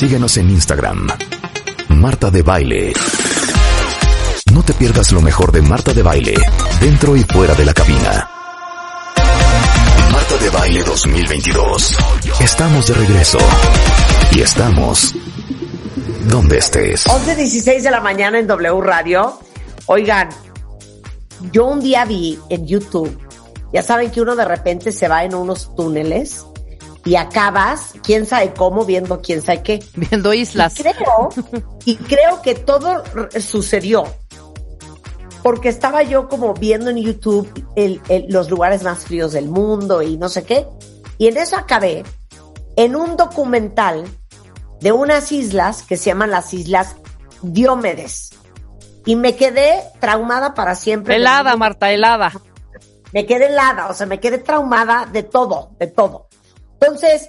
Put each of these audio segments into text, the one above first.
Síguenos en Instagram. Marta de Baile. No te pierdas lo mejor de Marta de Baile, dentro y fuera de la cabina. Marta de Baile 2022. Estamos de regreso. Y estamos donde estés. 11.16 de la mañana en W Radio. Oigan, yo un día vi en YouTube, ya saben que uno de repente se va en unos túneles y acabas, quién sabe cómo, viendo quién sabe qué. Viendo islas. Y creo, y creo que todo sucedió porque estaba yo como viendo en YouTube los lugares más fríos del mundo y no sé qué. Y en eso acabé en un documental de unas islas que se llaman las Islas Diómedes. Y me quedé traumada para siempre. Helada, Marta, helada. Me quedé helada, o sea, me quedé traumada de todo, de todo. Entonces,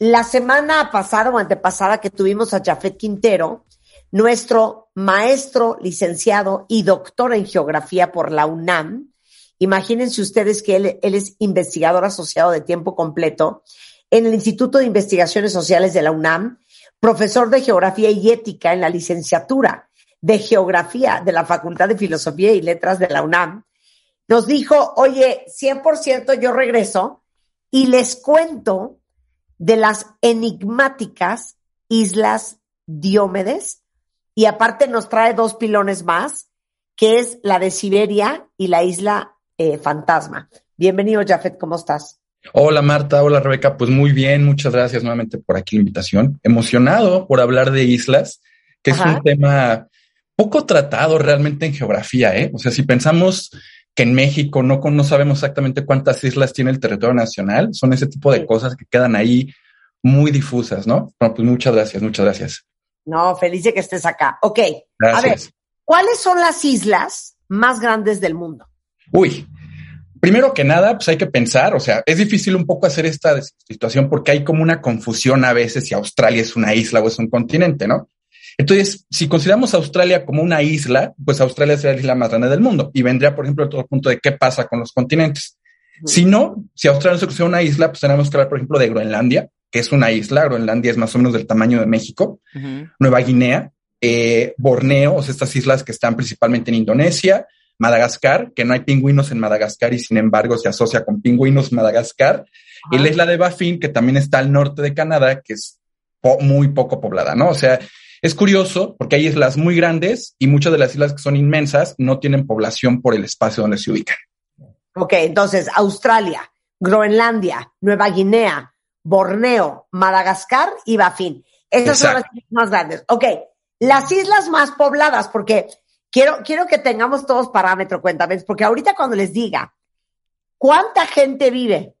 la semana pasada o antepasada que tuvimos a Jafet Quintero, nuestro maestro, licenciado y doctor en geografía por la UNAM, imagínense ustedes que él, él es investigador asociado de tiempo completo en el Instituto de Investigaciones Sociales de la UNAM, profesor de geografía y ética en la licenciatura de geografía de la Facultad de Filosofía y Letras de la UNAM, nos dijo, oye, 100% yo regreso y les cuento de las enigmáticas islas Diómedes y aparte nos trae dos pilones más, que es la de Siberia y la isla eh, Fantasma. Bienvenido, Jafet, ¿cómo estás? Hola Marta, hola Rebeca, pues muy bien, muchas gracias nuevamente por aquí la invitación. Emocionado por hablar de islas, que es un tema poco tratado realmente en geografía, ¿eh? O sea, si pensamos que en México no, no sabemos exactamente cuántas islas tiene el territorio nacional, son ese tipo de cosas que quedan ahí muy difusas, ¿no? Bueno, pues muchas gracias, muchas gracias. No, feliz de que estés acá. Ok. A ver, ¿cuáles son las islas más grandes del mundo? Uy, primero que nada, pues hay que pensar, o sea, es difícil un poco hacer esta situación porque hay como una confusión a veces si Australia es una isla o es un continente, ¿no? Entonces, si consideramos Australia como una isla, pues Australia sería la isla más grande del mundo y vendría, por ejemplo, el punto de qué pasa con los continentes. Si no, si Australia no se una isla, pues tenemos que hablar, por ejemplo, de Groenlandia, que es una isla. Groenlandia es más o menos del tamaño de México. Nueva Guinea, eh, Borneo, o sea, estas islas que están principalmente en Indonesia. Madagascar, que no hay pingüinos en Madagascar y sin embargo se asocia con pingüinos Madagascar. Y la isla de Baffin, que también está al norte de Canadá, que es muy poco poblada, ¿no? O sea, es curioso porque hay islas muy grandes y muchas de las islas que son inmensas no tienen población por el espacio donde se ubican. Ok, entonces Australia, Groenlandia, Nueva Guinea, Borneo, Madagascar y Bafín. Esas son las islas más grandes. Ok, las islas más pobladas, porque quiero, quiero que tengamos todos parámetros, cuéntame, porque ahorita cuando les diga cuánta gente vive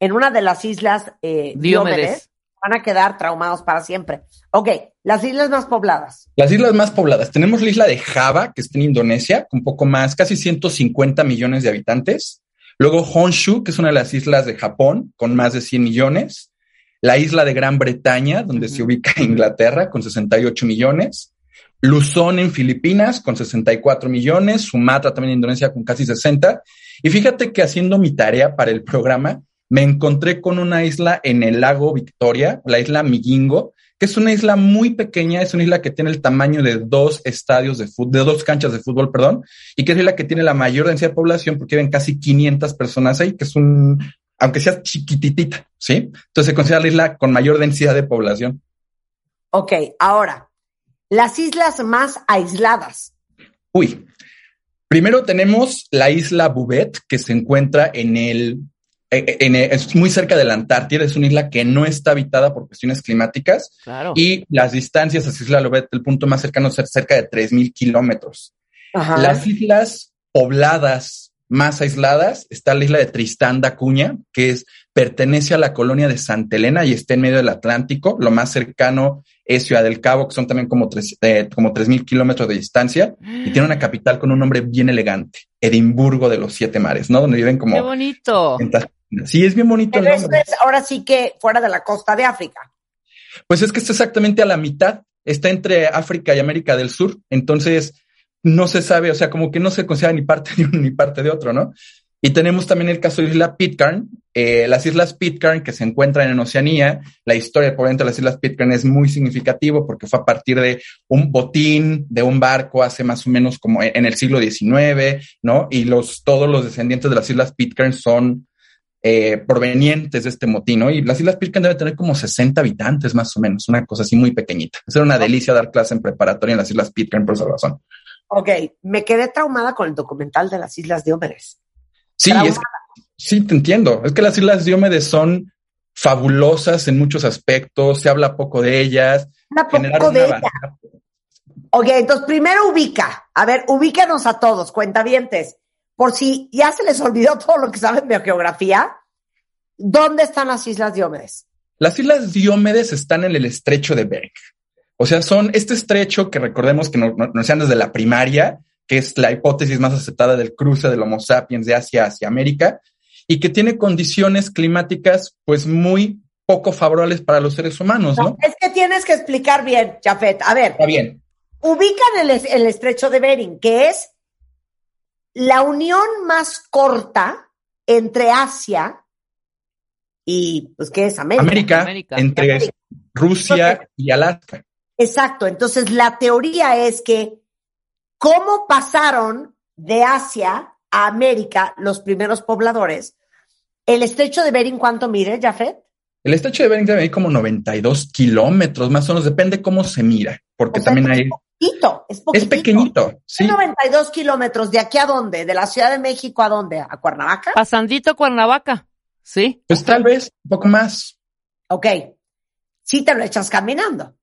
en una de las islas eh, Diómedes, van a quedar traumados para siempre. Ok, las islas más pobladas. Las islas más pobladas. Tenemos la isla de Java, que está en Indonesia, con poco más, casi 150 millones de habitantes. Luego Honshu, que es una de las islas de Japón, con más de 100 millones. La isla de Gran Bretaña, donde se ubica Inglaterra, con 68 millones. Luzón en Filipinas, con 64 millones. Sumatra también en Indonesia, con casi 60. Y fíjate que haciendo mi tarea para el programa, me encontré con una isla en el lago Victoria, la isla Migingo, que es una isla muy pequeña, es una isla que tiene el tamaño de dos estadios de fútbol, de dos canchas de fútbol, perdón, y que es la que tiene la mayor densidad de población porque viven casi 500 personas ahí, que es un, aunque sea chiquititita, ¿sí? Entonces se considera la isla con mayor densidad de población. Ok, ahora, las islas más aisladas. Uy, primero tenemos la isla Bouvet, que se encuentra en el eh, eh, eh, es muy cerca de la Antártida, es una isla que no está habitada por cuestiones climáticas y las distancias hacia Isla Lobet, el punto más cercano es cerca de 3.000 kilómetros. Las islas pobladas más aisladas está la isla de Tristán da Cunha, que es, pertenece a la colonia de Santa Elena y está en medio del Atlántico. Lo más cercano es Ciudad del Cabo, que son también como tres, eh, como tres mil kilómetros de distancia y tiene una capital con un nombre bien elegante, Edimburgo de los Siete Mares, ¿no? Donde viven como... Qué bonito. Sí, es bien bonito. Pero eso es ahora sí que fuera de la costa de África. Pues es que está exactamente a la mitad, está entre África y América del Sur, entonces no se sabe, o sea, como que no se considera ni parte de uno ni parte de otro, ¿no? Y tenemos también el caso de Isla Pitcairn, eh, las Islas Pitcairn que se encuentran en Oceanía. La historia por de las Islas Pitcairn es muy significativo porque fue a partir de un botín de un barco hace más o menos como en el siglo XIX, ¿no? Y los, todos los descendientes de las Islas Pitcairn son eh, provenientes de este motín, ¿no? Y las Islas Pitcairn deben tener como 60 habitantes más o menos, una cosa así muy pequeñita. Es una delicia dar clase en preparatoria en las Islas Pitcairn por esa razón. Ok, me quedé traumada con el documental de las Islas Diomedes. Sí, es, sí, te entiendo. Es que las Islas Diomedes son fabulosas en muchos aspectos, se habla poco de ellas. Habla poco de ellas. Ok, entonces primero ubica. A ver, ubícanos a todos, cuentavientes. Por si ya se les olvidó todo lo que saben de geografía, ¿dónde están las Islas Diomedes? Las Islas Diomedes están en el estrecho de Bering. O sea, son este estrecho que recordemos que nos, nos desde la primaria, que es la hipótesis más aceptada del cruce del Homo sapiens de Asia hacia América, y que tiene condiciones climáticas pues muy poco favorables para los seres humanos, ¿no? es que tienes que explicar bien, Jafet. A ver. Está bien. Ubican el, el estrecho de Bering, que es la unión más corta entre Asia y, pues, ¿qué es? América. América, entre Rusia y Alaska. Exacto. Entonces, la teoría es que cómo pasaron de Asia a América los primeros pobladores. El estrecho de Bering, ¿cuánto mide, Jafet? El estrecho de Bering debe ir como 92 kilómetros, más o menos, depende cómo se mira, porque también hay... Poquito, es poquito. Es pequeñito, sí. 92 kilómetros, ¿de aquí a dónde? ¿De la Ciudad de México a dónde? ¿A Cuernavaca? Pasandito Cuernavaca, sí. Pues tal vez un poco más. Ok, sí te lo echas caminando.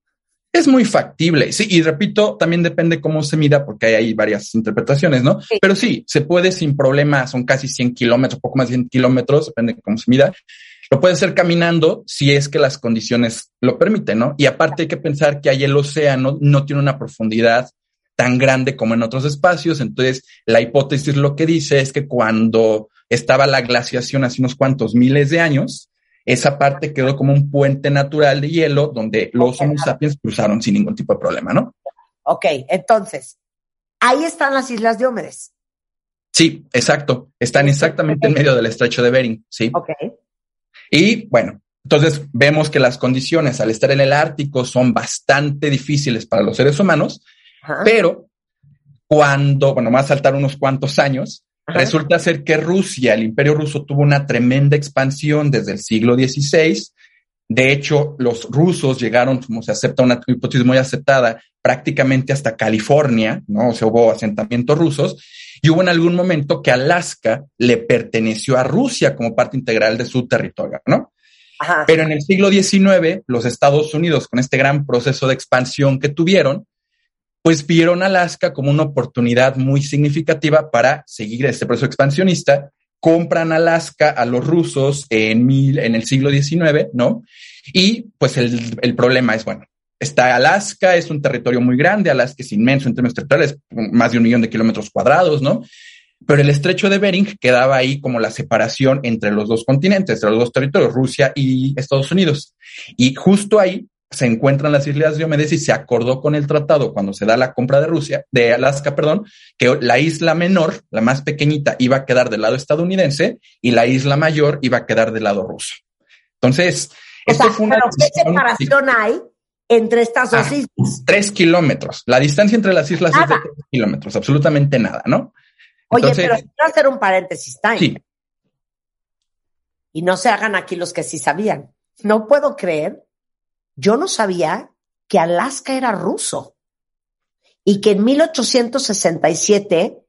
Es muy factible, sí, y repito, también depende cómo se mida, porque hay varias interpretaciones, ¿no? Pero sí, se puede sin problema, son casi 100 kilómetros, poco más de 100 kilómetros, depende de cómo se mida. Lo puede hacer caminando si es que las condiciones lo permiten, ¿no? Y aparte hay que pensar que ahí el océano no tiene una profundidad tan grande como en otros espacios, entonces la hipótesis lo que dice es que cuando estaba la glaciación hace unos cuantos miles de años, esa parte quedó como un puente natural de hielo donde los Homo sapiens cruzaron sin ningún tipo de problema, ¿no? Ok, entonces, ahí están las Islas Diomedes. Sí, exacto. Están exactamente en medio del estrecho de Bering, sí. Ok. Y bueno, entonces vemos que las condiciones al estar en el Ártico son bastante difíciles para los seres humanos, pero cuando, bueno, va a saltar unos cuantos años, Resulta ser que Rusia, el imperio ruso, tuvo una tremenda expansión desde el siglo XVI. De hecho, los rusos llegaron, como se acepta una hipótesis muy aceptada, prácticamente hasta California, ¿no? O sea, hubo asentamientos rusos. Y hubo en algún momento que Alaska le perteneció a Rusia como parte integral de su territorio, ¿no? Pero en el siglo XIX, los Estados Unidos, con este gran proceso de expansión que tuvieron, pues vieron Alaska como una oportunidad muy significativa para seguir este proceso expansionista. Compran Alaska a los rusos en, mil, en el siglo XIX, ¿no? Y pues el, el problema es, bueno, está Alaska, es un territorio muy grande, Alaska es inmenso en términos territoriales, más de un millón de kilómetros cuadrados, ¿no? Pero el estrecho de Bering quedaba ahí como la separación entre los dos continentes, entre los dos territorios, Rusia y Estados Unidos. Y justo ahí se encuentran las Islas Diomedes y se acordó con el tratado cuando se da la compra de Rusia, de Alaska, perdón, que la isla menor, la más pequeñita, iba a quedar del lado estadounidense y la isla mayor iba a quedar del lado ruso. Entonces, esto fue una ¿qué separación hay entre estas dos ah, islas? Tres kilómetros. La distancia entre las islas es de tres kilómetros, absolutamente nada, ¿no? Oye, pero quiero hacer un paréntesis, time. Sí. Y no se hagan aquí los que sí sabían. No puedo creer yo no sabía que Alaska era ruso y que en 1867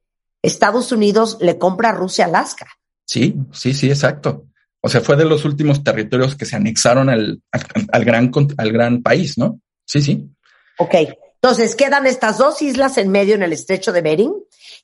Estados Unidos le compra a Rusia Alaska. Sí, sí, sí, exacto. O sea, fue de los últimos territorios que se anexaron al, al, gran, al gran país, ¿no? Sí, sí. Ok, entonces quedan estas dos islas en medio en el estrecho de Bering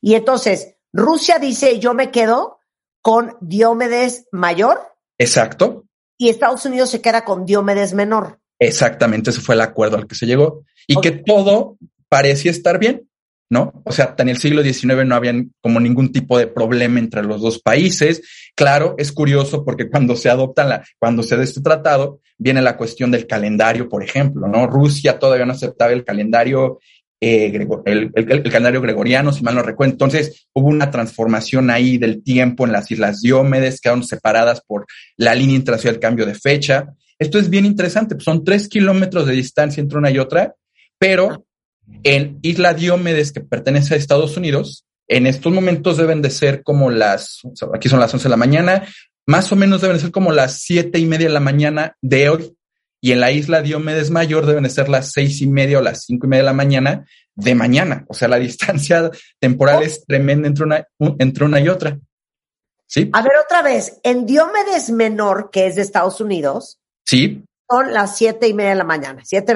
y entonces Rusia dice yo me quedo con Diomedes mayor Exacto. y Estados Unidos se queda con Diomedes menor. Exactamente, ese fue el acuerdo al que se llegó y que todo parecía estar bien, ¿no? O sea, en el siglo XIX no había como ningún tipo de problema entre los dos países. Claro, es curioso porque cuando se adopta la, cuando se da este tratado, viene la cuestión del calendario, por ejemplo, ¿no? Rusia todavía no aceptaba el calendario, eh, grego- el, el- el calendario gregoriano, si mal no recuerdo. Entonces hubo una transformación ahí del tiempo en las Islas Diómedes, quedaron separadas por la línea internacional del cambio de fecha. Esto es bien interesante, pues son tres kilómetros de distancia entre una y otra, pero en Isla Diomedes, que pertenece a Estados Unidos, en estos momentos deben de ser como las, o sea, aquí son las 11 de la mañana, más o menos deben de ser como las siete y media de la mañana de hoy. Y en la isla Diomedes Mayor deben de ser las seis y media o las cinco y media de la mañana de mañana. O sea, la distancia temporal es tremenda entre una, entre una y otra. ¿Sí? A ver, otra vez, en Diomedes menor, que es de Estados Unidos, Sí, son las siete y media de la mañana, siete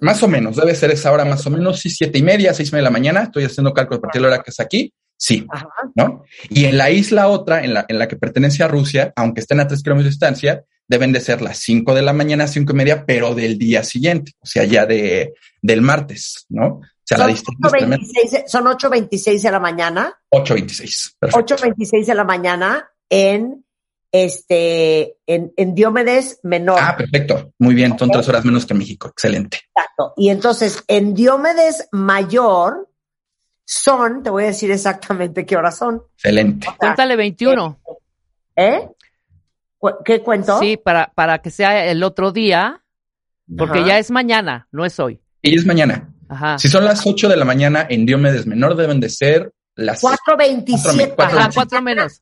más o menos, debe ser esa hora más o menos, sí, siete y media, seis y media de la mañana. Estoy haciendo cálculo a partir de la hora que es aquí. Sí, Ajá. ¿no? Y en la isla otra, en la, en la que pertenece a Rusia, aunque estén a tres kilómetros de distancia, deben de ser las cinco de la mañana, cinco y media, pero del día siguiente, o sea, ya de, del martes, ¿no? O sea, la distancia es tremenda. 8.26 son 8.26 de la mañana, 8.26. Perfecto. 8.26 de la mañana en este, en, en Diomedes menor. Ah, perfecto. Muy bien, son tres horas menos que México. Excelente. Exacto. Y entonces, en Diomedes mayor son, te voy a decir exactamente qué horas son. Excelente. Cuéntale 21. ¿Eh? Cu- ¿Qué cuento? Sí, para, para que sea el otro día, porque Ajá. ya es mañana, no es hoy. Y es mañana. Ajá. Si son las 8 de la mañana en Diomedes Menor, deben de ser las 4.27 Cuatro- Ajá, cuatro menos.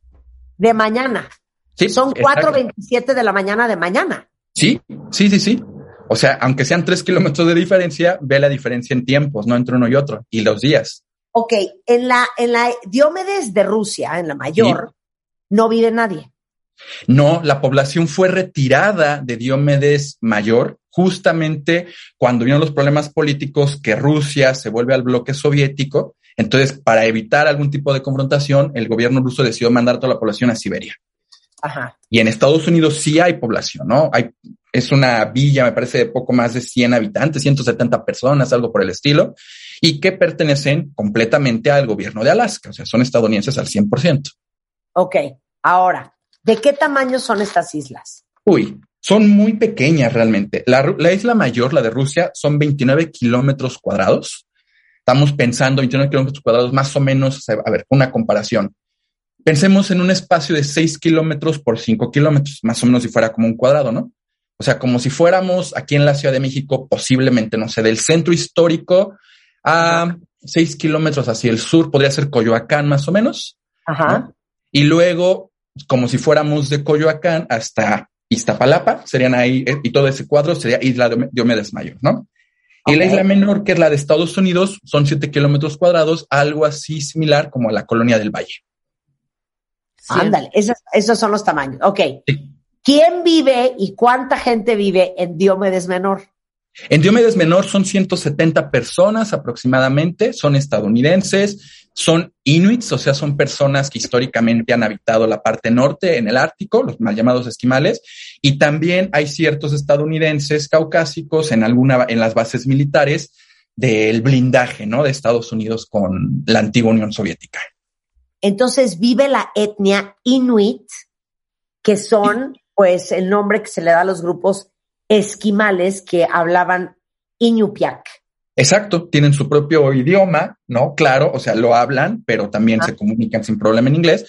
de mañana. Sí, Son exacto. 4.27 de la mañana de mañana. Sí, sí, sí, sí. O sea, aunque sean tres kilómetros de diferencia, ve la diferencia en tiempos, no entre uno y otro, y los días. Ok, en la, en la Diomedes de Rusia, en la mayor, no vive nadie. No, la población fue retirada de Diomedes Mayor justamente cuando vieron los problemas políticos que Rusia se vuelve al bloque soviético. Entonces, para evitar algún tipo de confrontación, el gobierno ruso decidió mandar toda la población a Siberia. Ajá. Y en Estados Unidos sí hay población, ¿no? Hay, es una villa, me parece, de poco más de 100 habitantes, 170 personas, algo por el estilo, y que pertenecen completamente al gobierno de Alaska, o sea, son estadounidenses al 100%. Ok, ahora, ¿de qué tamaño son estas islas? Uy, son muy pequeñas realmente. La, la isla mayor, la de Rusia, son 29 kilómetros cuadrados. Estamos pensando 29 kilómetros cuadrados, más o menos, a ver, una comparación. Pensemos en un espacio de 6 kilómetros por 5 kilómetros, más o menos si fuera como un cuadrado, ¿no? O sea, como si fuéramos aquí en la Ciudad de México, posiblemente, no sé, del centro histórico a 6 kilómetros hacia el sur, podría ser Coyoacán más o menos. Ajá. ¿no? Y luego, como si fuéramos de Coyoacán hasta Iztapalapa, serían ahí, eh, y todo ese cuadro sería Isla de Diomedes Mayor, ¿no? Y la isla menor, que es la de Estados Unidos, son 7 kilómetros cuadrados, algo así similar como la colonia del Valle. Ándale, esos, esos son los tamaños. Ok. Sí. ¿Quién vive y cuánta gente vive en Diomedes Menor? En Diomedes Menor son 170 personas aproximadamente, son estadounidenses, son inuits, o sea, son personas que históricamente han habitado la parte norte en el Ártico, los mal llamados esquimales, y también hay ciertos estadounidenses caucásicos en alguna en las bases militares del blindaje, ¿no? De Estados Unidos con la antigua Unión Soviética. Entonces vive la etnia Inuit, que son, pues, el nombre que se le da a los grupos esquimales que hablaban Iñupiaq. Exacto, tienen su propio idioma, ¿no? Claro, o sea, lo hablan, pero también Ah. se comunican sin problema en inglés.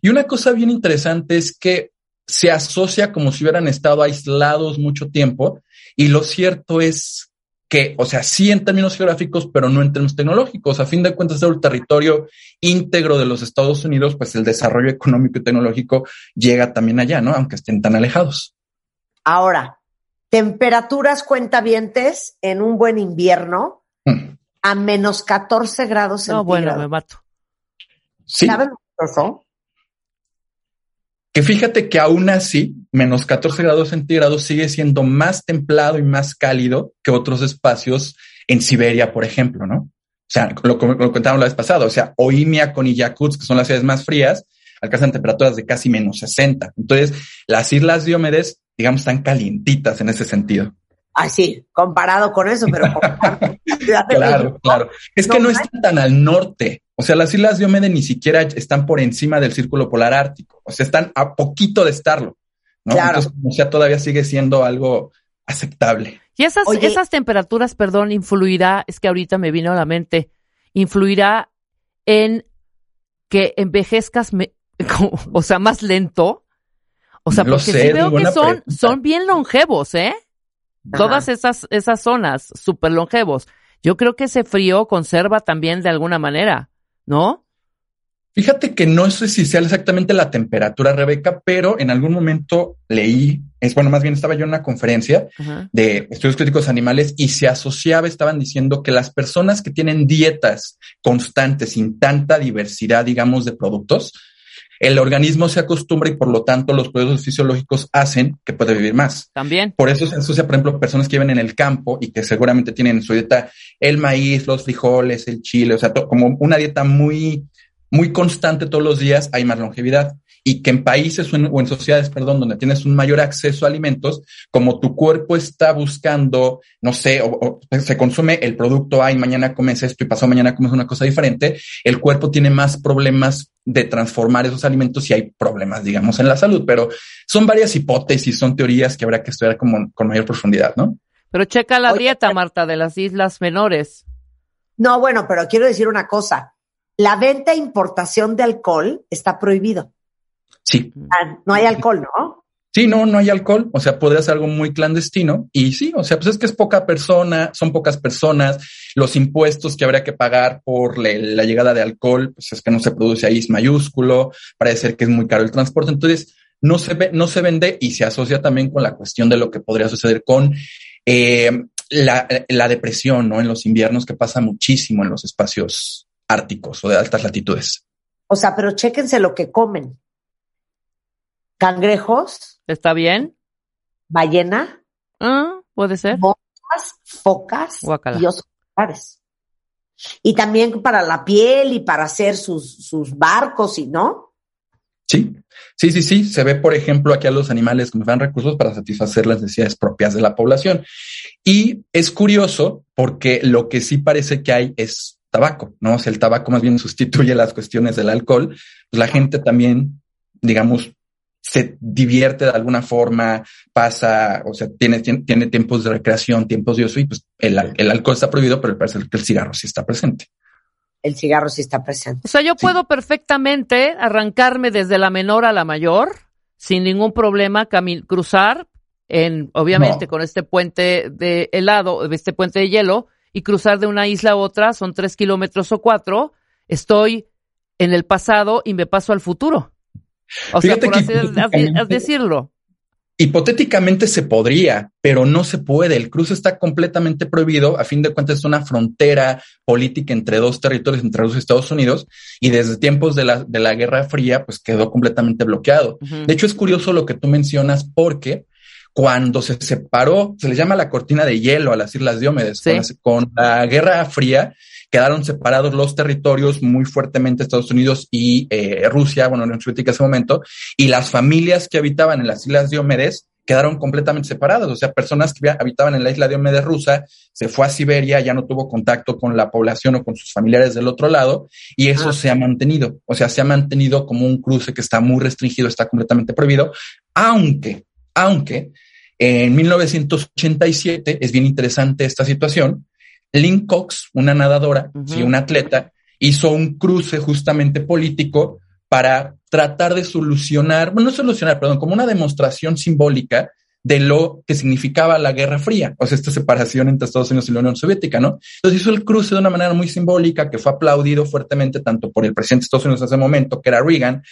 Y una cosa bien interesante es que se asocia como si hubieran estado aislados mucho tiempo y lo cierto es que, o sea, sí en términos geográficos, pero no en términos tecnológicos. A fin de cuentas, el territorio íntegro de los Estados Unidos, pues el desarrollo económico y tecnológico llega también allá, ¿no? Aunque estén tan alejados. Ahora, temperaturas cuentavientes en un buen invierno Mm. a menos 14 grados No, bueno, me centígrados. mato. Sí. ¿Saben lo que? Que fíjate que aún así, menos 14 grados centígrados sigue siendo más templado y más cálido que otros espacios en Siberia, por ejemplo, ¿no? O sea, lo, lo contábamos la vez pasada, o sea, Oimiakon y Yakutsk, que son las ciudades más frías, alcanzan temperaturas de casi menos 60. Entonces, las islas Diomedes, digamos, están calientitas en ese sentido. Ah, sí, comparado con eso, pero claro, claro. Es que no están tan al norte. O sea, las islas Diomedes ni siquiera están por encima del círculo polar ártico. O sea, están a poquito de estarlo. ¿no? Claro. Entonces, o sea, todavía sigue siendo algo aceptable. Y esas, esas temperaturas, perdón, influirá, es que ahorita me vino a la mente, influirá en que envejezcas, o sea, más lento. O sea, porque sí veo que son, son bien longevos, ¿eh? Todas esas, esas zonas súper longevos. Yo creo que ese frío conserva también de alguna manera, ¿no? Fíjate que no sé si sea exactamente la temperatura, Rebeca, pero en algún momento leí, es bueno, más bien estaba yo en una conferencia de estudios críticos animales y se asociaba, estaban diciendo que las personas que tienen dietas constantes sin tanta diversidad, digamos, de productos, el organismo se acostumbra y por lo tanto los procesos fisiológicos hacen que pueda vivir más. También. Por eso se asocia, por ejemplo, personas que viven en el campo y que seguramente tienen en su dieta el maíz, los frijoles, el chile, o sea, como una dieta muy, muy constante todos los días, hay más longevidad y que en países o en, sociedades, perdón, donde tienes un mayor acceso a alimentos, como tu cuerpo está buscando, no sé, o, se consume el producto A y mañana comes esto y pasado mañana comes una cosa diferente, el cuerpo tiene más problemas de transformar esos alimentos y hay problemas, digamos, en la salud. Pero son varias hipótesis, son teorías que habrá que estudiar como, con mayor profundidad, ¿no? Pero checa la dieta, Marta, de las islas menores. No, bueno, pero quiero decir una cosa. La venta e importación de alcohol está prohibido. Sí. Ah, no hay alcohol, ¿no? Sí, no, no hay alcohol. O sea, podría ser algo muy clandestino. Y sí, o sea, pues es que es poca persona, son pocas personas. Los impuestos que habría que pagar por la llegada de alcohol, pues es que no se produce ahí, es mayúsculo. Parece ser que es muy caro el transporte. Entonces, no se ve, no se vende y se asocia también con la cuestión de lo que podría suceder con eh, la, la depresión, ¿no? En los inviernos que pasa muchísimo en los espacios árticos o de altas latitudes. O sea, pero chéquense lo que comen cangrejos. ¿Está bien? Ballena. Ah, puede ser. Moscas, focas y osos Y también para la piel y para hacer sus, sus barcos y no. Sí, sí, sí, sí. Se ve, por ejemplo, aquí a los animales que dan recursos para satisfacer las necesidades propias de la población. Y es curioso porque lo que sí parece que hay es tabaco, ¿no? O sea, el tabaco más bien sustituye las cuestiones del alcohol. Pues la gente también, digamos, se divierte de alguna forma, pasa, o sea, tiene, tiene, tiempos de recreación, tiempos de ocio y pues el, alcohol está prohibido, pero parece que el cigarro sí está presente. El cigarro sí está presente. O sea, yo puedo perfectamente arrancarme desde la menor a la mayor sin ningún problema, cruzar en, obviamente, con este puente de helado, este puente de hielo, y cruzar de una isla a otra, son tres kilómetros o cuatro, estoy en el pasado y me paso al futuro. O sea, por así decirlo. Hipotéticamente se podría, pero no se puede. El cruce está completamente prohibido. A fin de cuentas, es una frontera política entre dos territorios, entre los Estados Unidos, y desde tiempos de la, de la Guerra Fría, pues quedó completamente bloqueado. De hecho, es curioso lo que tú mencionas porque cuando se separó, se le llama la cortina de hielo a las Islas Diómedes, con la Guerra Fría, quedaron separados los territorios muy fuertemente Estados Unidos y eh, Rusia, bueno, en Soviética ese momento, y las familias que habitaban en las Islas Diomedes quedaron completamente separadas, o sea, personas que habitaban en la isla Diomedes rusa, se fue a Siberia, ya no tuvo contacto con la población o con sus familiares del otro lado, y eso se ha mantenido, o sea, se ha mantenido como un cruce que está muy restringido, está completamente prohibido, aunque, aunque en 1987 es bien interesante esta situación, Lynn Cox, una nadadora, y una atleta, hizo un cruce justamente político para tratar de solucionar, bueno, no solucionar, perdón, como una demostración simbólica de lo que significaba la Guerra Fría, o sea, esta separación entre Estados Unidos y la Unión Soviética, ¿no? Entonces hizo el cruce de una manera muy simbólica que fue aplaudido fuertemente tanto por el presidente de Estados Unidos en ese momento, que era Reagan,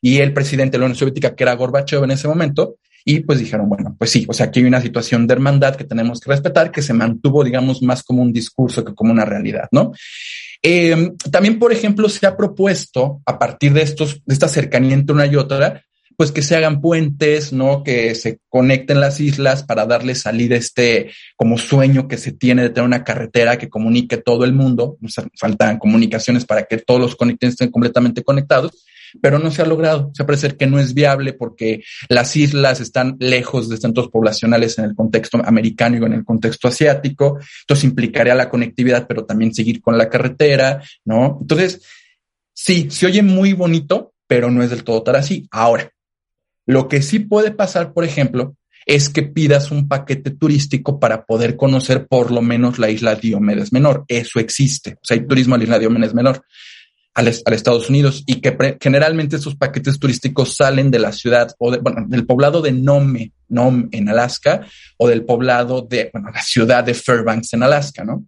y el presidente de la Unión Soviética, que era Gorbachev en ese momento, y pues dijeron, bueno, pues sí, o sea, aquí hay una situación de hermandad que tenemos que respetar, que se mantuvo, digamos, más como un discurso que como una realidad, ¿no? Eh, también, por ejemplo, se ha propuesto a partir de estos, de esta cercanía entre una y otra, pues que se hagan puentes, ¿no? Que se conecten las islas para darle salida a este como sueño que se tiene de tener una carretera que comunique todo el mundo. faltan comunicaciones para que todos los conectores estén completamente conectados pero no se ha logrado. Se parece que no es viable porque las islas están lejos de centros poblacionales en el contexto americano y en el contexto asiático. Entonces implicaría la conectividad, pero también seguir con la carretera, ¿no? Entonces, sí, se oye muy bonito, pero no es del todo tal así. Ahora, lo que sí puede pasar, por ejemplo, es que pidas un paquete turístico para poder conocer por lo menos la isla Diomedes Menor. Eso existe. O sea, hay turismo a la isla Diomedes Menor al, Estados Unidos y que generalmente esos paquetes turísticos salen de la ciudad o del poblado de Nome, Nome en Alaska o del poblado de, bueno, la ciudad de Fairbanks en Alaska, ¿no?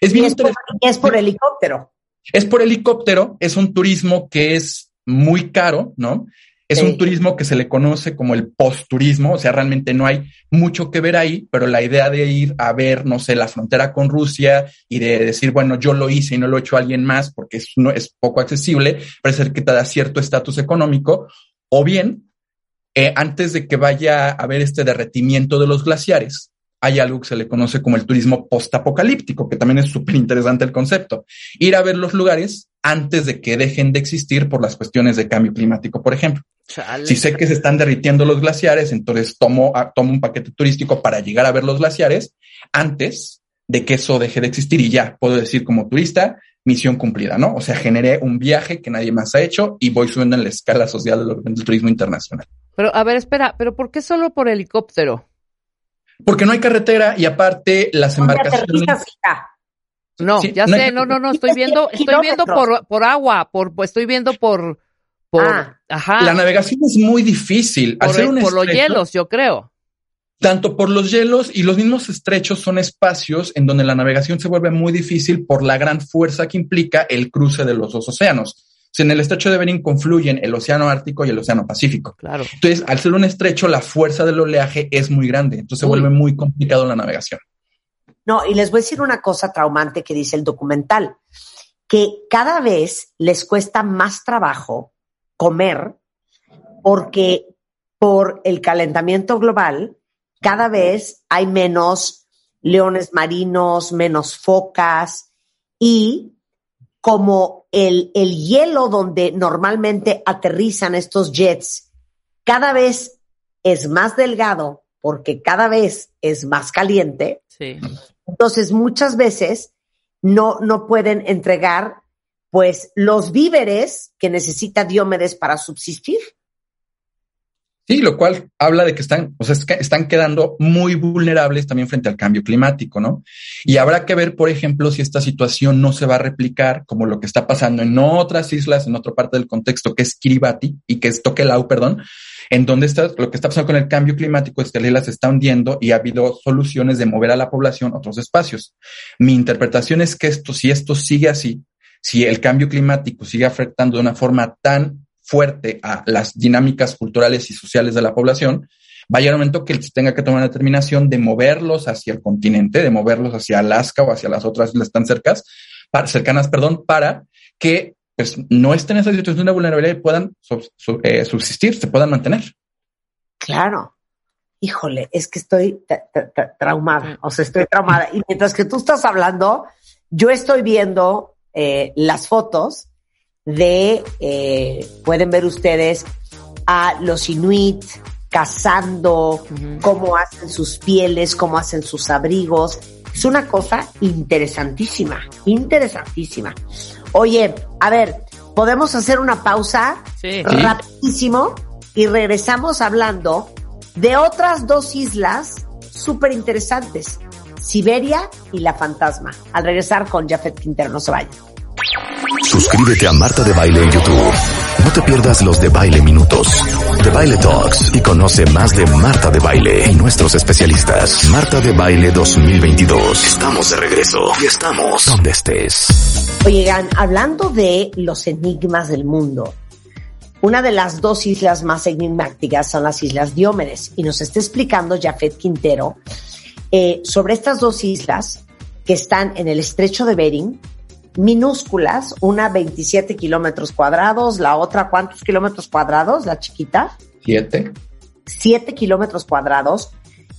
Es bien Por, es por helicóptero. Es por helicóptero, es un turismo que es muy caro, ¿no? Es un turismo que se le conoce como el post-turismo, o sea, realmente no hay mucho que ver ahí, pero la idea de ir a ver, no sé, la frontera con Rusia y de decir, bueno, yo lo hice y no lo he hecho alguien más porque es, no, es poco accesible, parece ser que te da cierto estatus económico, o bien, eh, antes de que vaya a haber este derretimiento de los glaciares, hay algo que se le conoce como el turismo postapocalíptico, que también es súper interesante el concepto. Ir a ver los lugares antes de que dejen de existir por las cuestiones de cambio climático, por ejemplo. Si sé que se están derritiendo los glaciares, entonces tomo, ah, tomo un paquete turístico para llegar a ver los glaciares antes de que eso deje de existir y ya puedo decir como turista, misión cumplida, ¿no? O sea, generé un viaje que nadie más ha hecho y voy subiendo en la escala social del turismo internacional. Pero, a ver, espera, ¿pero por qué solo por helicóptero? Porque no hay carretera y aparte las embarcaciones. No, ya sé, no, no, no, estoy viendo, estoy viendo por, por agua, por, pues estoy viendo por, por, ah. ajá. La navegación es muy difícil. Por, por los hielos, yo creo. Tanto por los hielos y los mismos estrechos son espacios en donde la navegación se vuelve muy difícil por la gran fuerza que implica el cruce de los dos océanos. Si en el estrecho de Bering confluyen el océano Ártico y el océano Pacífico. Claro. Entonces, al ser un estrecho, la fuerza del oleaje es muy grande. Entonces se vuelve muy complicado la navegación. No, y les voy a decir una cosa traumante que dice el documental, que cada vez les cuesta más trabajo comer porque por el calentamiento global cada vez hay menos leones marinos, menos focas y como el, el hielo donde normalmente aterrizan estos jets cada vez es más delgado porque cada vez es más caliente. Entonces, muchas veces no, no pueden entregar pues los víveres que necesita Diomedes para subsistir. Sí, lo cual habla de que están, o sea, están quedando muy vulnerables también frente al cambio climático, ¿no? Y habrá que ver, por ejemplo, si esta situación no se va a replicar como lo que está pasando en otras islas, en otra parte del contexto, que es Kiribati y que es Tokelau, perdón, en donde está, lo que está pasando con el cambio climático es que la isla se está hundiendo y ha habido soluciones de mover a la población a otros espacios. Mi interpretación es que esto, si esto sigue así, si el cambio climático sigue afectando de una forma tan fuerte a las dinámicas culturales y sociales de la población, va a momento que se tenga que tomar la determinación de moverlos hacia el continente, de moverlos hacia Alaska o hacia las otras islas tan cercas, cercanas, perdón, para que pues, no estén en esa situación de vulnerabilidad y puedan eh, subsistir, se puedan mantener. Claro. Híjole, es que estoy traumada, o sea, estoy traumada. Y mientras que tú estás hablando, yo estoy viendo eh, las fotos de, eh, pueden ver ustedes a los inuit cazando, cómo hacen sus pieles, cómo hacen sus abrigos. Es una cosa interesantísima, interesantísima. Oye, a ver, podemos hacer una pausa rapidísimo y regresamos hablando de otras dos islas súper interesantes. Siberia y La Fantasma. Al regresar con Jafet Quintero, no se vayan. Suscríbete a Marta de Baile en YouTube. No te pierdas los de Baile Minutos, de Baile Talks y conoce más de Marta de Baile y nuestros especialistas. Marta de Baile 2022. Estamos de regreso y estamos donde estés. Oigan, hablando de los enigmas del mundo, una de las dos islas más enigmáticas son las Islas Diómedes y nos está explicando Jafet Quintero eh, sobre estas dos islas que están en el estrecho de Bering, minúsculas, una 27 kilómetros cuadrados, la otra cuántos kilómetros cuadrados, la chiquita? Siete. 7 kilómetros cuadrados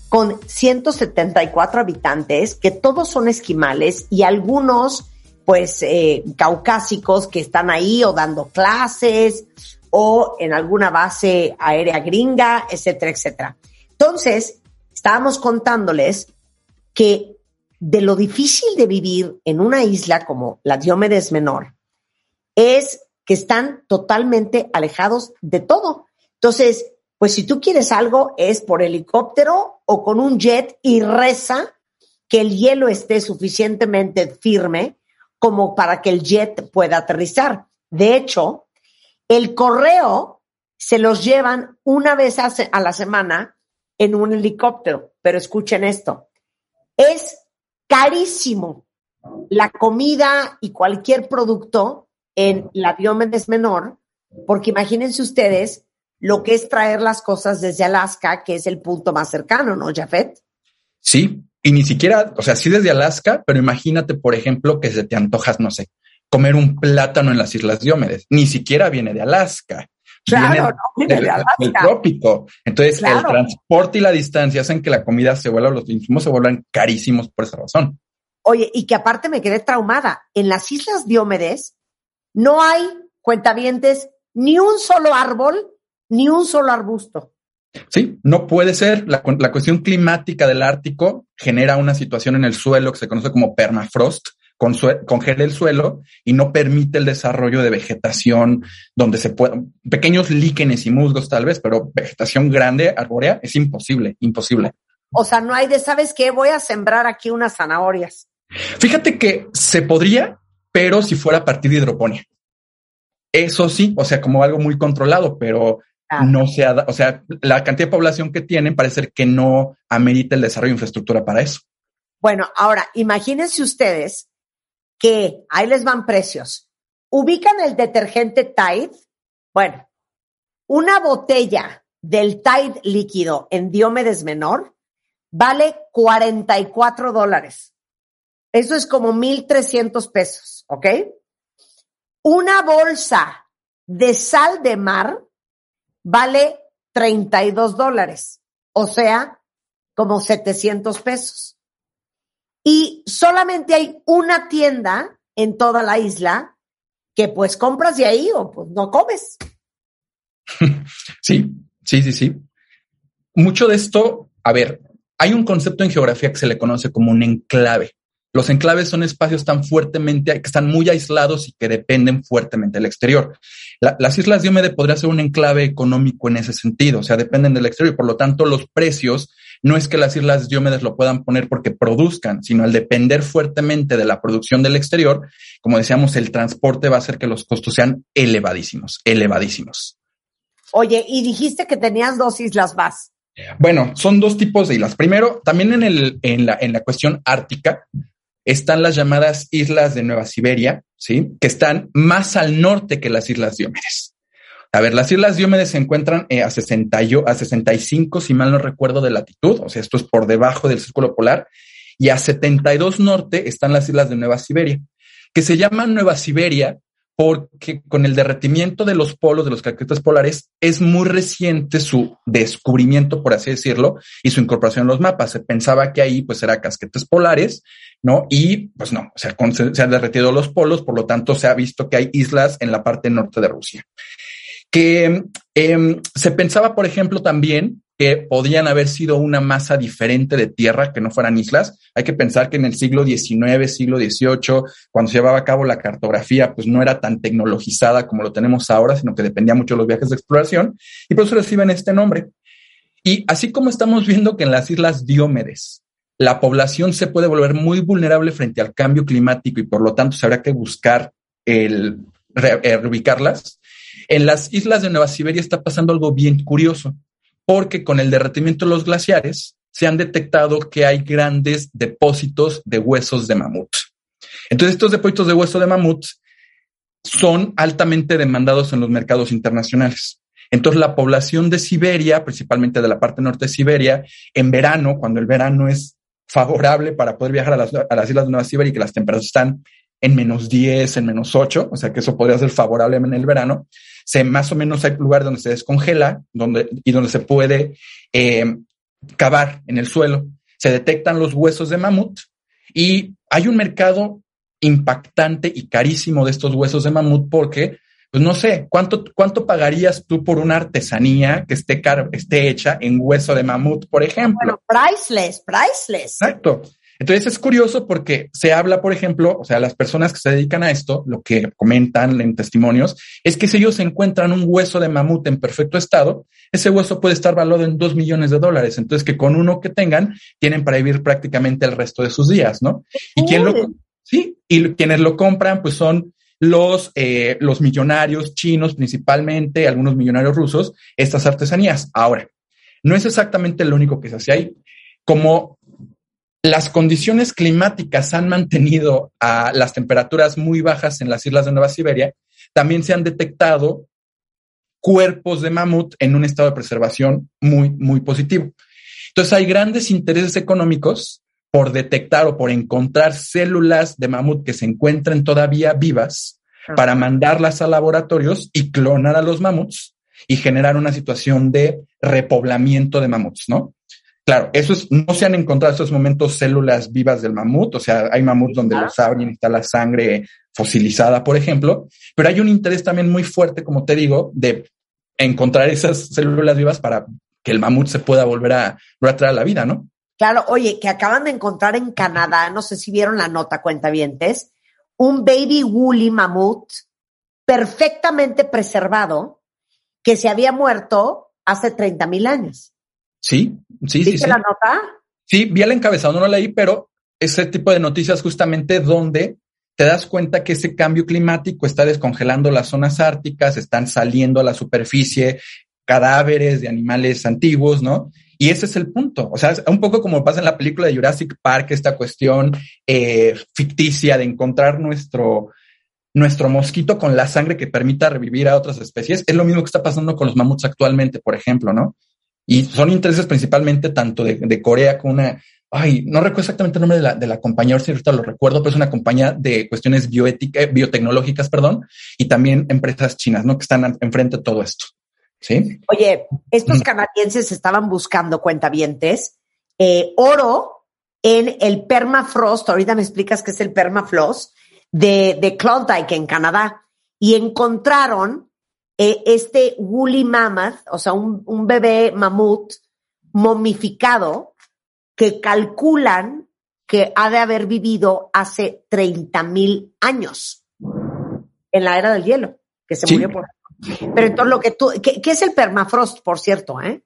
con 174 habitantes, que todos son esquimales y algunos, pues, eh, caucásicos que están ahí o dando clases o en alguna base aérea gringa, etcétera, etcétera. Entonces, estábamos contándoles que de lo difícil de vivir en una isla como la Diomedes Menor es que están totalmente alejados de todo. Entonces, pues si tú quieres algo es por helicóptero o con un jet y reza que el hielo esté suficientemente firme como para que el jet pueda aterrizar. De hecho, el correo se los llevan una vez a la semana en un helicóptero. Pero escuchen esto, es carísimo la comida y cualquier producto en la Diomedes Menor, porque imagínense ustedes lo que es traer las cosas desde Alaska, que es el punto más cercano, ¿no, Jafet? Sí, y ni siquiera, o sea, sí desde Alaska, pero imagínate, por ejemplo, que se te antojas, no sé, comer un plátano en las Islas Diómedes. Ni siquiera viene de Alaska. Claro, no del, trópico. Entonces, Claro. el transporte y la distancia hacen que la comida se vuelva, los insumos se vuelvan carísimos por esa razón. Oye, y que aparte me quedé traumada. En las Islas Diómedes no hay cuentavientes ni un solo árbol, ni un solo arbusto. Sí, no puede ser. La, cu- la cuestión climática del Ártico genera una situación en el suelo que se conoce como permafrost, congela el suelo y no permite el desarrollo de vegetación donde se puedan, pequeños líquenes y musgos tal vez, pero vegetación grande, arbórea, es imposible, imposible. O sea, no hay de, ¿sabes qué? Voy a sembrar aquí unas zanahorias. Fíjate que se podría, pero si fuera a partir de hidroponía. Eso sí, o sea, como algo muy controlado, pero Ah. no se ha, da- o sea, la cantidad de población que tienen parece que no amerita el desarrollo de infraestructura para eso. Bueno, ahora, imagínense ustedes que ahí les van precios. ¿Ubican el detergente Tide? Bueno, una botella del Tide líquido en Diomedes Menor vale 44 dólares. Eso es como 1,300 pesos, ¿ok? Una bolsa de sal de mar vale 32 dólares, o sea, como 700 pesos. Y solamente hay una tienda en toda la isla que pues compras de ahí o pues no comes. Sí, sí, sí, sí. Mucho de esto, a ver, hay un concepto en geografía que se le conoce como un enclave. Los enclaves son espacios tan fuertemente, que están muy aislados y que dependen fuertemente del exterior. La- las Islas Diómedes podría ser un enclave económico en ese sentido, o sea, dependen del exterior y por lo tanto los precios no es que las Islas Diómedes lo puedan poner porque produzcan, sino al depender fuertemente de la producción del exterior, como decíamos, el transporte va a hacer que los costos sean elevadísimos, elevadísimos. Oye, y dijiste que tenías dos islas más. Bueno, son dos tipos de islas. Primero, también en, el, en, la, en la cuestión ártica están las llamadas islas de Nueva Siberia, ¿sí? Que están más al norte que las islas Diomedes. A ver, las islas Diomedes se encuentran eh, a, 60 y- a 65, si mal no recuerdo, de latitud, o sea, esto es por debajo del círculo polar, y a 72 norte están las islas de Nueva Siberia, que se llaman Nueva Siberia porque con el derretimiento de los polos, de los caquetes polares, es muy reciente su descubrimiento, por así decirlo, y su incorporación en los mapas. Se pensaba que ahí pues era casquetes polares, ¿no? Y pues no, o sea, se, se han derretido los polos, por lo tanto se ha visto que hay islas en la parte norte de Rusia. Que em, se pensaba, por ejemplo, también que podían haber sido una masa diferente de tierra, que no fueran islas. Hay que pensar que en el siglo XIX, siglo XVIII, cuando se llevaba a cabo la cartografía, pues no era tan tecnologizada como lo tenemos ahora, sino que dependía mucho de los viajes de exploración, y por eso reciben este nombre. Y así como estamos viendo que en las islas Diómedes, la población se puede volver muy vulnerable frente al cambio climático y por lo tanto se habrá que buscar el eh, reubicarlas. En las islas de Nueva Siberia está pasando algo bien curioso, porque con el derretimiento de los glaciares se han detectado que hay grandes depósitos de huesos de mamut. Entonces, estos depósitos de hueso de mamut son altamente demandados en los mercados internacionales. Entonces, la población de Siberia, principalmente de la parte norte de Siberia, en verano, cuando el verano es favorable para poder viajar a las, a las islas de Nueva Siberia y que las temperaturas están en menos 10, en menos 8, o sea que eso podría ser favorable en el verano. Se, más o menos hay lugar donde se descongela donde, y donde se puede eh, cavar en el suelo. Se detectan los huesos de mamut y hay un mercado impactante y carísimo de estos huesos de mamut porque pues no sé, ¿cuánto, cuánto pagarías tú por una artesanía que esté, esté hecha en hueso de mamut, por ejemplo? Bueno, priceless, priceless. Exacto. Entonces es curioso porque se habla, por ejemplo, o sea, las personas que se dedican a esto, lo que comentan en testimonios, es que si ellos encuentran un hueso de mamut en perfecto estado, ese hueso puede estar valorado en dos millones de dólares. Entonces que con uno que tengan, tienen para vivir prácticamente el resto de sus días, ¿no? Y quien lo, sí, y quienes lo compran, pues son los, eh, los millonarios chinos principalmente, algunos millonarios rusos, estas artesanías. Ahora, no es exactamente lo único que se hace ahí. Como las condiciones climáticas han mantenido a las temperaturas muy bajas en las islas de Nueva Siberia, también se han detectado cuerpos de mamut en un estado de preservación muy, muy positivo. Entonces hay grandes intereses económicos por detectar o por encontrar células de mamut que se encuentren todavía vivas para mandarlas a laboratorios y clonar a los mamuts y generar una situación de repoblamiento de mamuts, ¿no? Claro, eso es, no se han encontrado en estos momentos células vivas del mamut, o sea, hay mamuts donde los abren y está la sangre fosilizada, por ejemplo, pero hay un interés también muy fuerte, como te digo, de encontrar esas células vivas para que el mamut se pueda volver a, volver a la vida, ¿no? Claro, oye, que acaban de encontrar en Canadá, no sé si vieron la nota, cuentavientes, un baby woolly mamut perfectamente preservado que se había muerto hace 30 mil años. Sí, sí, sí. ¿Viste la nota? Sí, vi el encabezado, no lo leí, pero ese tipo de noticias justamente donde te das cuenta que ese cambio climático está descongelando las zonas árticas, están saliendo a la superficie cadáveres de animales antiguos, ¿no? Y ese es el punto. O sea, es un poco como pasa en la película de Jurassic Park, esta cuestión eh, ficticia de encontrar nuestro, nuestro mosquito con la sangre que permita revivir a otras especies. Es lo mismo que está pasando con los mamuts actualmente, por ejemplo, ¿no? Y son intereses principalmente tanto de, Corea como una, ay, no recuerdo exactamente el nombre de la, de la compañía, si ahorita lo recuerdo, pero es una compañía de cuestiones bioéticas, biotecnológicas, perdón, y también empresas chinas, ¿no? Que están enfrente de todo esto. Oye, estos canadienses estaban buscando cuentavientes eh, oro en el permafrost, ahorita me explicas qué es el permafrost, de, de Klondike en Canadá, y encontraron eh, este woolly mammoth, o sea, un, un bebé mamut momificado que calculan que ha de haber vivido hace 30 mil años en la era del hielo, que se murió por pero entonces lo que tú, ¿qué, es el permafrost, por cierto? Eh?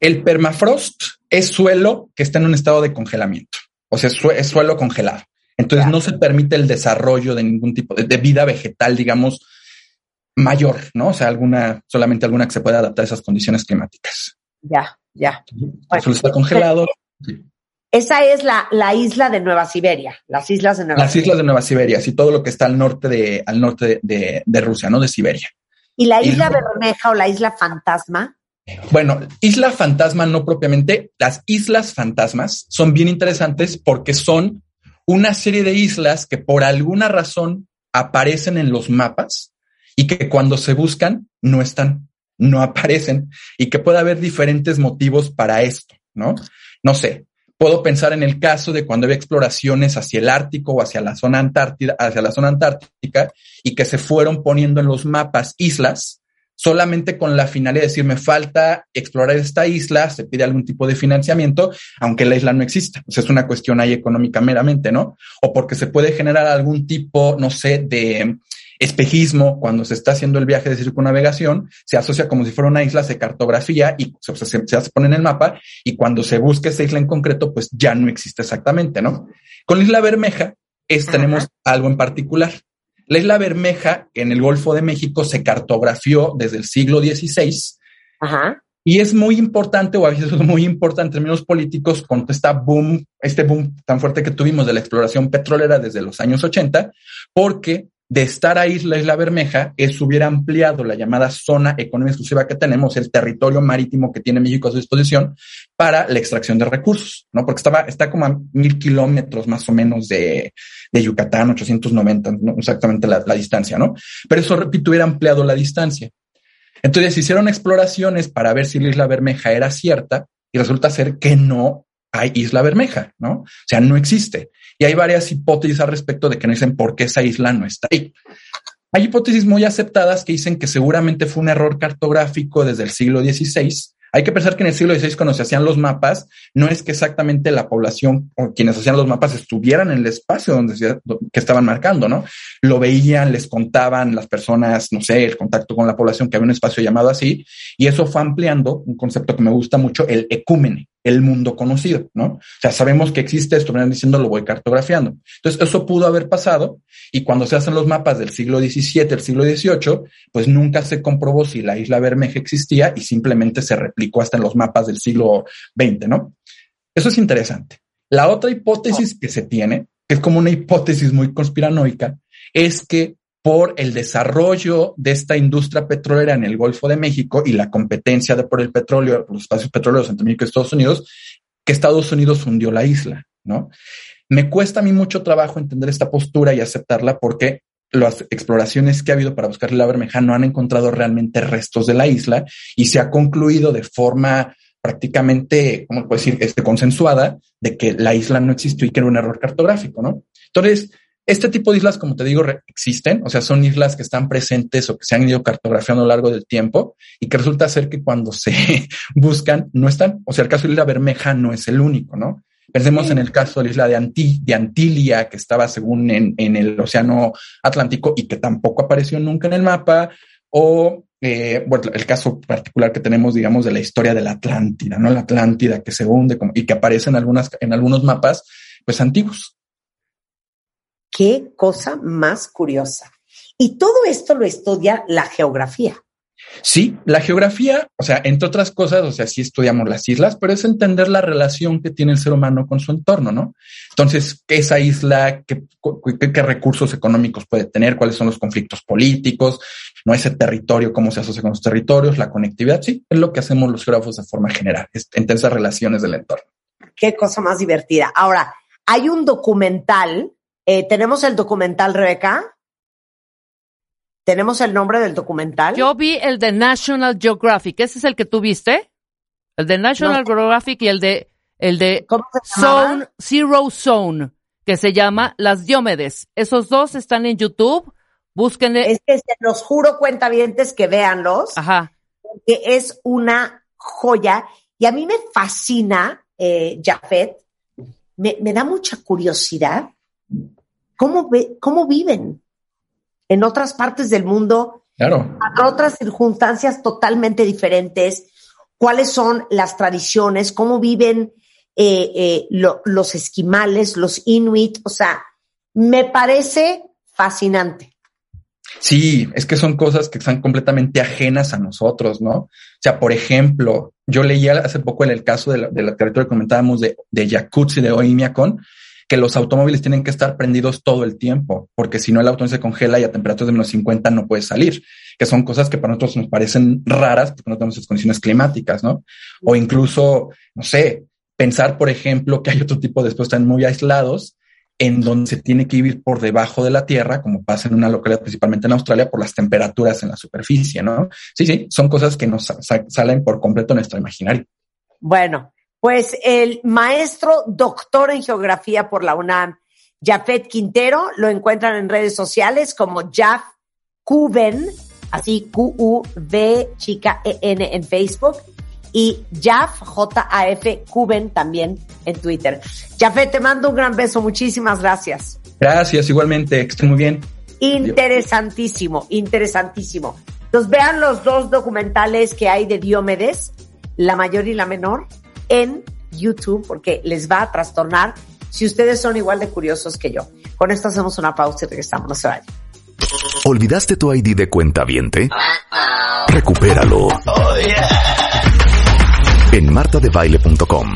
El permafrost es suelo que está en un estado de congelamiento, o sea, es suelo congelado. Entonces no se permite el desarrollo de ningún tipo de, vida vegetal, digamos, mayor, ¿no? O sea, alguna, solamente alguna que se pueda adaptar a esas condiciones climáticas. Ya, ya. Bueno, está congelado. Esa es la, la, isla de Nueva Siberia, las islas de Nueva Las islas de Nueva Siberia, sí, todo lo que está al norte de, al norte de, de Rusia, ¿no? De Siberia. ¿Y la isla Bermeja o la isla fantasma? Bueno, isla fantasma no propiamente. Las islas fantasmas son bien interesantes porque son una serie de islas que por alguna razón aparecen en los mapas y que cuando se buscan no están, no aparecen y que puede haber diferentes motivos para esto, ¿no? No sé, Puedo pensar en el caso de cuando había exploraciones hacia el Ártico o hacia la zona antártida, hacia la zona antártica y que se fueron poniendo en los mapas islas solamente con la finalidad de decir me falta explorar esta isla, se pide algún tipo de financiamiento, aunque la isla no exista. O sea, es una cuestión ahí económica meramente, ¿no? O porque se puede generar algún tipo, no sé, de espejismo, cuando se está haciendo el viaje de circunnavegación, se asocia como si fuera una isla, se cartografía y se, se, pone en el mapa y cuando se busca esa isla en concreto, pues ya no existe exactamente, ¿no? Con la isla Bermeja es, tenemos algo en particular. La isla Bermeja en el Golfo de México se cartografió desde el siglo XVI y es muy importante, o a veces es muy importante en términos políticos, con esta boom, este boom tan fuerte que tuvimos de la exploración petrolera desde los años 80, porque de estar ahí la Isla Bermeja, eso hubiera ampliado la llamada zona económica exclusiva que tenemos, el territorio marítimo que tiene México a su disposición para la extracción de recursos, ¿no? Porque estaba, está como a mil kilómetros más o menos de, de Yucatán, 890, ¿no? exactamente la, la distancia, ¿no? Pero eso, repito, hubiera ampliado la distancia. Entonces hicieron exploraciones para ver si la Isla Bermeja era cierta y resulta ser que no hay Isla Bermeja, ¿no? O sea, no existe. Y hay varias hipótesis al respecto de que no dicen por qué esa isla no está ahí. Hay hipótesis muy aceptadas que dicen que seguramente fue un error cartográfico desde el siglo XVI hay que pensar que en el siglo XVI, cuando se hacían los mapas, no es que exactamente la población o quienes hacían los mapas estuvieran en el espacio donde que estaban marcando, ¿no? Lo veían, les contaban las personas, no sé, el contacto con la población, que había un espacio llamado así, y eso fue ampliando un concepto que me gusta mucho, el ecúmene, el mundo conocido, ¿no? O sea, sabemos que existe esto, me diciendo, lo voy cartografiando. Entonces, eso pudo haber pasado, y cuando se hacen los mapas del siglo XVII, el siglo XVIII, pues nunca se comprobó si la isla Bermeja existía y simplemente se replicó hasta en los mapas del siglo XX, ¿no? Eso es interesante. La otra hipótesis que se tiene, que es como una hipótesis muy conspiranoica, es que por el desarrollo de esta industria petrolera en el Golfo de México y la competencia de por el petróleo, los espacios petroleros entre México y Estados Unidos, que Estados Unidos hundió la isla, ¿no? Me cuesta a mí mucho trabajo entender esta postura y aceptarla porque las exploraciones que ha habido para buscar la bermeja no han encontrado realmente restos de la isla y se ha concluido de forma prácticamente, ¿cómo puedo decir?, este, consensuada de que la isla no existió y que era un error cartográfico, ¿no? Entonces, este tipo de islas, como te digo, existen, o sea, son islas que están presentes o que se han ido cartografiando a lo largo del tiempo y que resulta ser que cuando se buscan no están. O sea, el caso de la Isla Bermeja no es el único, ¿no? Pensemos en el caso de la isla de, de Antilia, que estaba según en, el Océano Atlántico y que tampoco apareció nunca en el mapa, o eh, bueno, el caso particular que tenemos, digamos, de la historia de la Atlántida, ¿no? La Atlántida que se hunde y que aparece en, algunas, en algunos mapas, pues antiguos. Qué cosa más curiosa. Y todo esto lo estudia la geografía. Sí, la geografía, o sea, entre otras cosas, o sea, sí estudiamos las islas, pero es entender la relación que tiene el ser humano con su entorno, ¿no? Entonces, ¿qué esa isla, qué, qué, recursos económicos puede tener, cuáles son los conflictos políticos, no ese territorio, cómo se asocia con los territorios, la conectividad, sí, es lo que hacemos los geógrafos de forma general, entender esas relaciones del entorno. Qué cosa más divertida. Ahora, hay un documental, eh, tenemos el documental, Rebeca. ¿Tenemos el nombre del documental? Yo vi el de National Geographic. ¿Ese es el que tú viste? El de National Geographic y el de el de Zone, Zero Zone, que se llama Las Diómedes. Esos dos están en YouTube. Búsquenle. Es que se los juro, cuentavientes, que véanlos. Ajá. Porque es una joya. Y a mí me fascina, eh, Jafet. Me, me da mucha curiosidad cómo, ve, cómo viven en otras partes del mundo, claro. a otras circunstancias totalmente diferentes, cuáles son las tradiciones, cómo viven eh, eh, los esquimales, los inuit, o sea, me parece fascinante. Sí, es que son cosas que están completamente ajenas a nosotros, ¿no? O sea, por ejemplo, yo leía hace poco en el caso de la, de la territorio que comentábamos de, de Yakutsk y de Oymyakon, que los automóviles tienen que estar prendidos todo el tiempo, porque si no el auto se congela y a temperaturas de menos 50 no puede salir, que son cosas que para nosotros nos parecen raras porque no tenemos esas condiciones climáticas, ¿no? O incluso, no sé, pensar, por ejemplo, que hay otro tipo de después están muy aislados en donde se tiene que vivir por debajo de la tierra, como pasa en una localidad principalmente en Australia, por las temperaturas en la superficie, ¿no? Sí, sí, son cosas que nos salen por completo nuestro imaginario. Bueno, pues el maestro doctor en geografía por la UNAM, Jafet Quintero, lo encuentran en redes sociales como Jaf Cuben, así Q-U-V chica E-N en Facebook y Jaf, J-A-F Cuben también en Twitter. Jafet, te mando un gran beso, muchísimas gracias. Gracias, igualmente, que estén muy bien. Interesantísimo, interesantísimo. Entonces vean los dos documentales que hay de Diomedes, la mayor y la menor, en YouTube porque les va a trastornar si ustedes son igual de curiosos que yo. Con esto hacemos una pausa y regresamos. No se vayan. ¿Olvidaste tu ID de cuenta viente? Recupéralo. En martadebaile.com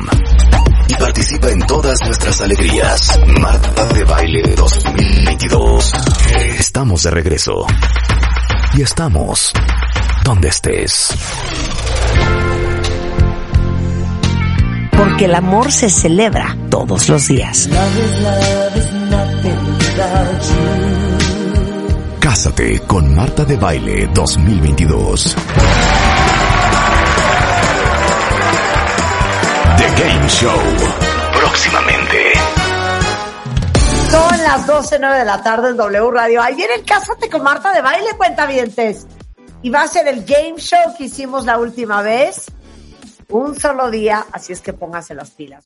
y participa en todas nuestras alegrías. Marta de Baile 2022. Estamos de regreso. Y estamos donde estés. Porque el amor se celebra todos los días. Cásate con Marta de Baile 2022. The Game Show. Próximamente. Son las 12.09 de la tarde en W Radio. Ahí viene el Cásate con Marta de Baile, cuentavientes. Y va a ser el game show que hicimos la última vez. Un solo día, así es que póngase las pilas.